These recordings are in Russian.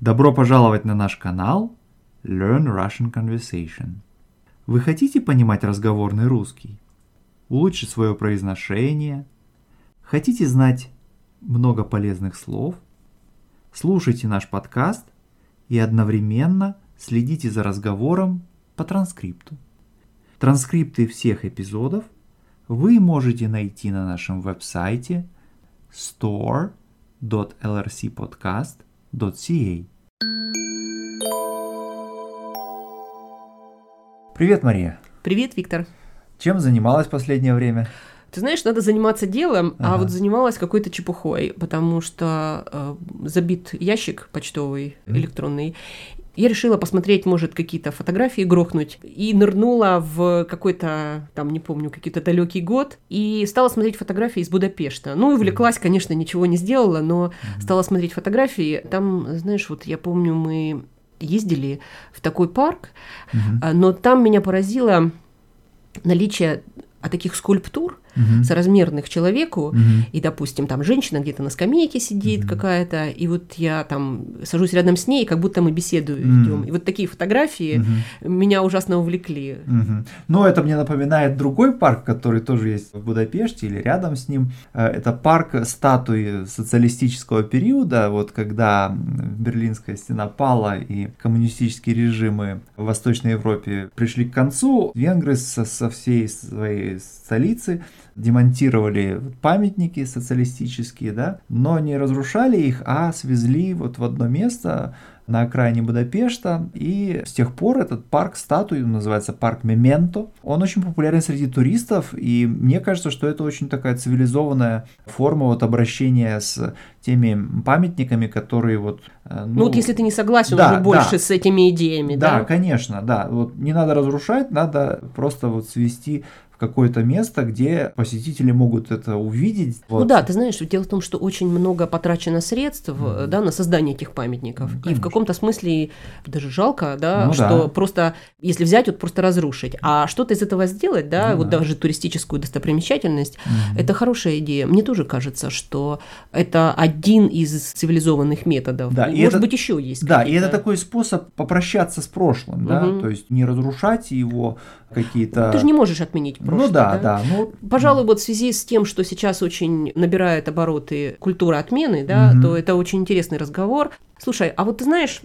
Добро пожаловать на наш канал Learn Russian Conversation. Вы хотите понимать разговорный русский? Улучшить свое произношение? Хотите знать много полезных слов? Слушайте наш подкаст и одновременно следите за разговором по транскрипту. Транскрипты всех эпизодов вы можете найти на нашем веб-сайте store.lrcpodcast.com ca. Привет, Мария. Привет, Виктор. Чем занималась последнее время? Ты знаешь, надо заниматься делом, ага. а вот занималась какой-то чепухой, потому что э, забит ящик почтовый, mm. электронный, я решила посмотреть, может, какие-то фотографии грохнуть, и нырнула в какой-то, там, не помню, какой-то далекий год, и стала смотреть фотографии из Будапешта. Ну, и увлеклась, конечно, ничего не сделала, но стала смотреть фотографии. Там, знаешь, вот я помню, мы ездили в такой парк, но там меня поразило наличие таких скульптур, угу. соразмерных человеку, угу. и, допустим, там женщина где-то на скамейке сидит угу. какая-то, и вот я там сажусь рядом с ней, как будто мы беседу угу. ведем. И вот такие фотографии угу. меня ужасно увлекли. Угу. Ну, это мне напоминает другой парк, который тоже есть в Будапеште или рядом с ним. Э, это парк статуи социалистического периода, вот когда Берлинская стена пала и коммунистические режимы в Восточной Европе пришли к концу, венгры со, со всей своей столицы демонтировали памятники социалистические, да, но не разрушали их, а свезли вот в одно место, на окраине Будапешта. И с тех пор этот парк статуи называется парк Мементо. Он очень популярен среди туристов, и мне кажется, что это очень такая цивилизованная форма вот обращения с теми памятниками, которые вот... Э, ну, ну вот если ты не согласен да, уже больше да. с этими идеями, да? Да, конечно, да. Вот не надо разрушать, надо просто вот свести какое-то место, где посетители могут это увидеть. Ну вот. Ну да, ты знаешь, дело в том, что очень много потрачено средств mm-hmm. да, на создание этих памятников. Mm-hmm, и в каком-то смысле даже жалко, да, ну, что да. просто, если взять, вот просто разрушить. А что-то из этого сделать, да, ну, вот да. даже туристическую достопримечательность, mm-hmm. это хорошая идея. Мне тоже кажется, что это один из цивилизованных методов. Да, Может и это, быть, еще есть. Да, и это такой способ попрощаться с прошлым, mm-hmm. да, то есть не разрушать его какие-то... Ты же не можешь отменить прошлое. Ну да, да. да ну... Пожалуй, вот в связи с тем, что сейчас очень набирает обороты культура отмены, да, угу. то это очень интересный разговор. Слушай, а вот ты знаешь,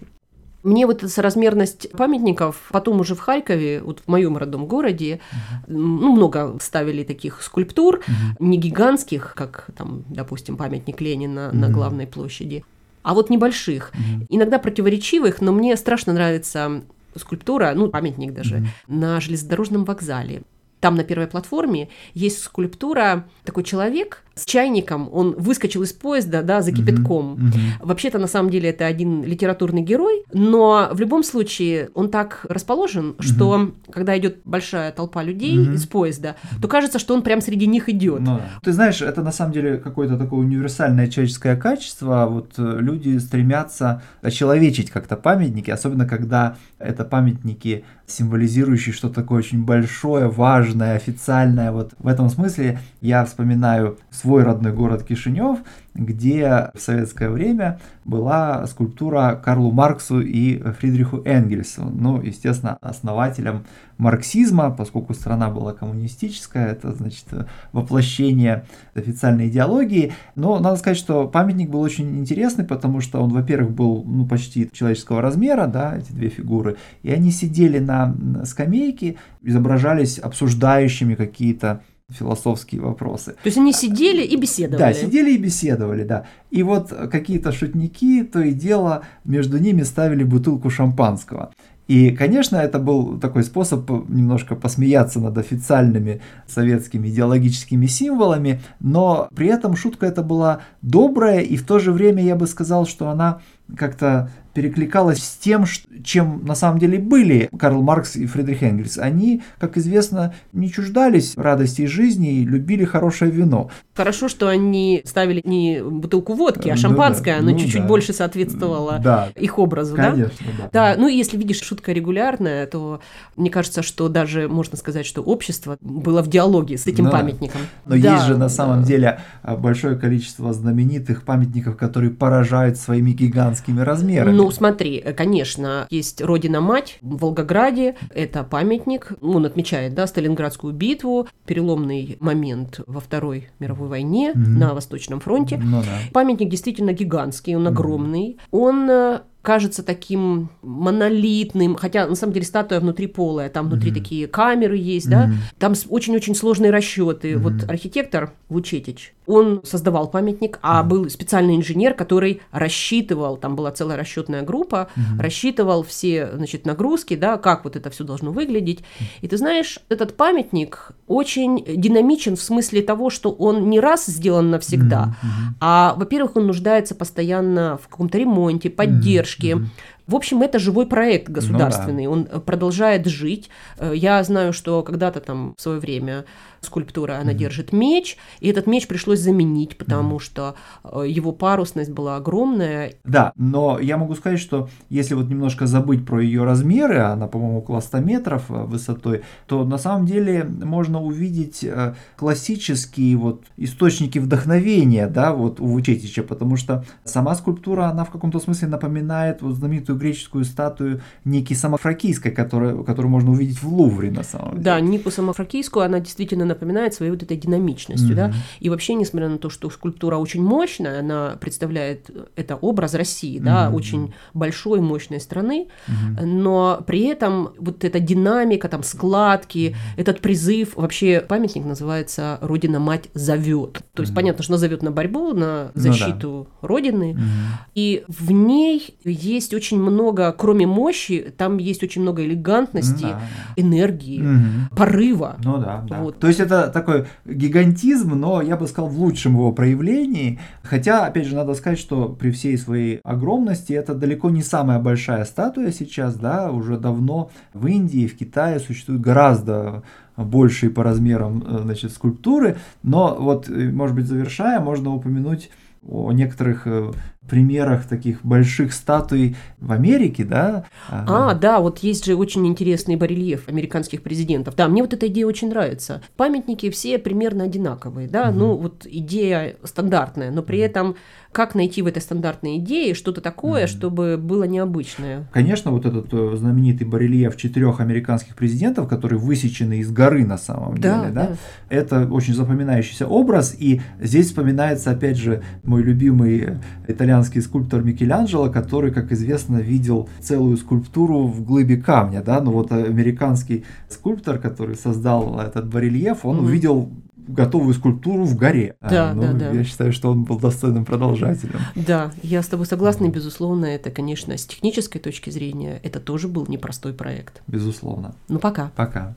мне вот эта соразмерность памятников, потом уже в Харькове, вот в моем родном городе, uh-huh. ну, много ставили таких скульптур, uh-huh. не гигантских, как там, допустим, памятник Ленина uh-huh. на главной площади, а вот небольших, uh-huh. иногда противоречивых, но мне страшно нравится скульптура, ну, памятник даже, mm-hmm. на железнодорожном вокзале. Там на первой платформе есть скульптура, такой человек, с чайником, он выскочил из поезда, да, за кипятком. Mm-hmm. Mm-hmm. Вообще-то, на самом деле, это один литературный герой, но в любом случае он так расположен, mm-hmm. что когда идет большая толпа людей mm-hmm. из поезда, то кажется, что он прям среди них идет. Ну, Ты знаешь, это на самом деле какое-то такое универсальное человеческое качество. Вот э, люди стремятся очеловечить как-то памятники, особенно когда это памятники, символизирующие что-то такое очень большое, важное, официальное. Вот в этом смысле я вспоминаю свой родной город Кишинев, где в советское время была скульптура Карлу Марксу и Фридриху Энгельсу, ну, естественно, основателям марксизма, поскольку страна была коммунистическая, это, значит, воплощение официальной идеологии, но надо сказать, что памятник был очень интересный, потому что он, во-первых, был, ну, почти человеческого размера, да, эти две фигуры, и они сидели на скамейке, изображались обсуждающими какие-то философские вопросы. То есть они сидели и беседовали. Да, сидели и беседовали, да. И вот какие-то шутники то и дело между ними ставили бутылку шампанского. И, конечно, это был такой способ немножко посмеяться над официальными советскими идеологическими символами, но при этом шутка эта была добрая, и в то же время я бы сказал, что она как-то перекликалась с тем, чем на самом деле были Карл Маркс и Фридрих Энгельс. Они, как известно, не чуждались радости жизни и любили хорошее вино. Хорошо, что они ставили не бутылку водки, а шампанское, ну, да. оно ну, чуть-чуть да. больше соответствовало да. их образу, Конечно, да? Да, да. ну и если видишь, шутка регулярная, то мне кажется, что даже можно сказать, что общество было в диалоге с этим да. памятником. Но да, есть же на самом да. деле большое количество знаменитых памятников, которые поражают своими гигантскими гигантскими размерами. Ну, смотри, конечно, есть Родина-мать в Волгограде, это памятник, он отмечает, да, Сталинградскую битву, переломный момент во Второй мировой войне mm-hmm. на Восточном фронте. Ну, да. Памятник действительно гигантский, он огромный, mm-hmm. он э, кажется таким монолитным, хотя на самом деле статуя внутри полая, там внутри mm-hmm. такие камеры есть, mm-hmm. да, там очень-очень сложные расчеты. Mm-hmm. Вот архитектор Вучетич, он создавал памятник, а mm-hmm. был специальный инженер, который рассчитывал, там была целая расчетная группа, mm-hmm. рассчитывал все, значит, нагрузки, да, как вот это все должно выглядеть. Mm-hmm. И ты знаешь, этот памятник очень динамичен в смысле того, что он не раз сделан навсегда, mm-hmm. а, во-первых, он нуждается постоянно в каком-то ремонте, поддержке. Mm-hmm. В общем, это живой проект государственный, ну, да. он продолжает жить. Э, я знаю, что когда-то там в свое время скульптура, она mm-hmm. держит меч, и этот меч пришлось заменить, потому mm-hmm. что э, его парусность была огромная. Да, но я могу сказать, что если вот немножко забыть про ее размеры, она, по-моему, около 100 метров э, высотой, то на самом деле можно увидеть э, классические вот источники вдохновения, да, вот у Вучетича, потому что сама скульптура, она в каком-то смысле напоминает вот знаменитую греческую статую Ники Самофракийской, которую, которую можно увидеть в Лувре на самом деле. Да, Нику Самофракийскую, она действительно напоминает своей вот этой динамичностью, mm-hmm. да, и вообще, несмотря на то, что скульптура очень мощная, она представляет это образ России, да, очень большой, мощной страны, mm-hmm. но при этом вот эта динамика, там, складки, этот призыв, вообще памятник называется «Родина-мать зовет», то есть понятно, что она зовет на борьбу, на защиту ну, да. Родины, mm-hmm. и в ней есть очень много, кроме мощи, там есть очень много элегантности, mm-hmm. энергии, mm-hmm. порыва. Ну да, да. Вот. То есть это такой гигантизм, но я бы сказал в лучшем его проявлении. Хотя, опять же, надо сказать, что при всей своей огромности это далеко не самая большая статуя сейчас, да, уже давно в Индии, в Китае существует гораздо большие по размерам э, значит, скульптуры, но вот, э, может быть, завершая, можно упомянуть о некоторых э, примерах таких больших статуй в Америке, да? А, да, вот есть же очень интересный барельеф американских президентов. Да, мне вот эта идея очень нравится. Памятники все примерно одинаковые, да, угу. ну вот идея стандартная, но при этом как найти в этой стандартной идее что-то такое, mm чтобы было необычное? Конечно, вот этот э, знаменитый барельеф четырех американских президентов, который высечены из горы на самом да, деле, да? да, это очень запоминающийся образ, и здесь вспоминается опять же мой любимый итальянский скульптор Микеланджело, который, как известно, видел целую скульптуру в глыбе камня, да, но вот американский скульптор, который создал этот барельеф, он mm увидел готовую скульптуру в горе. Да, а, ну, да, да. Я считаю, что он был достойным продолжателем. Да, я с тобой согласна, и, безусловно, это, конечно, с технической точки зрения, это тоже был непростой проект. Безусловно. Ну, пока. Пока.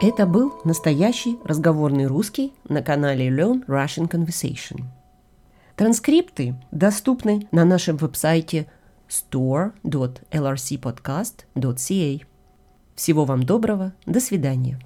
Это был настоящий разговорный русский на канале Learn Russian Conversation. Транскрипты доступны на нашем веб-сайте store.lrcpodcast.ca. Всего вам доброго, до свидания.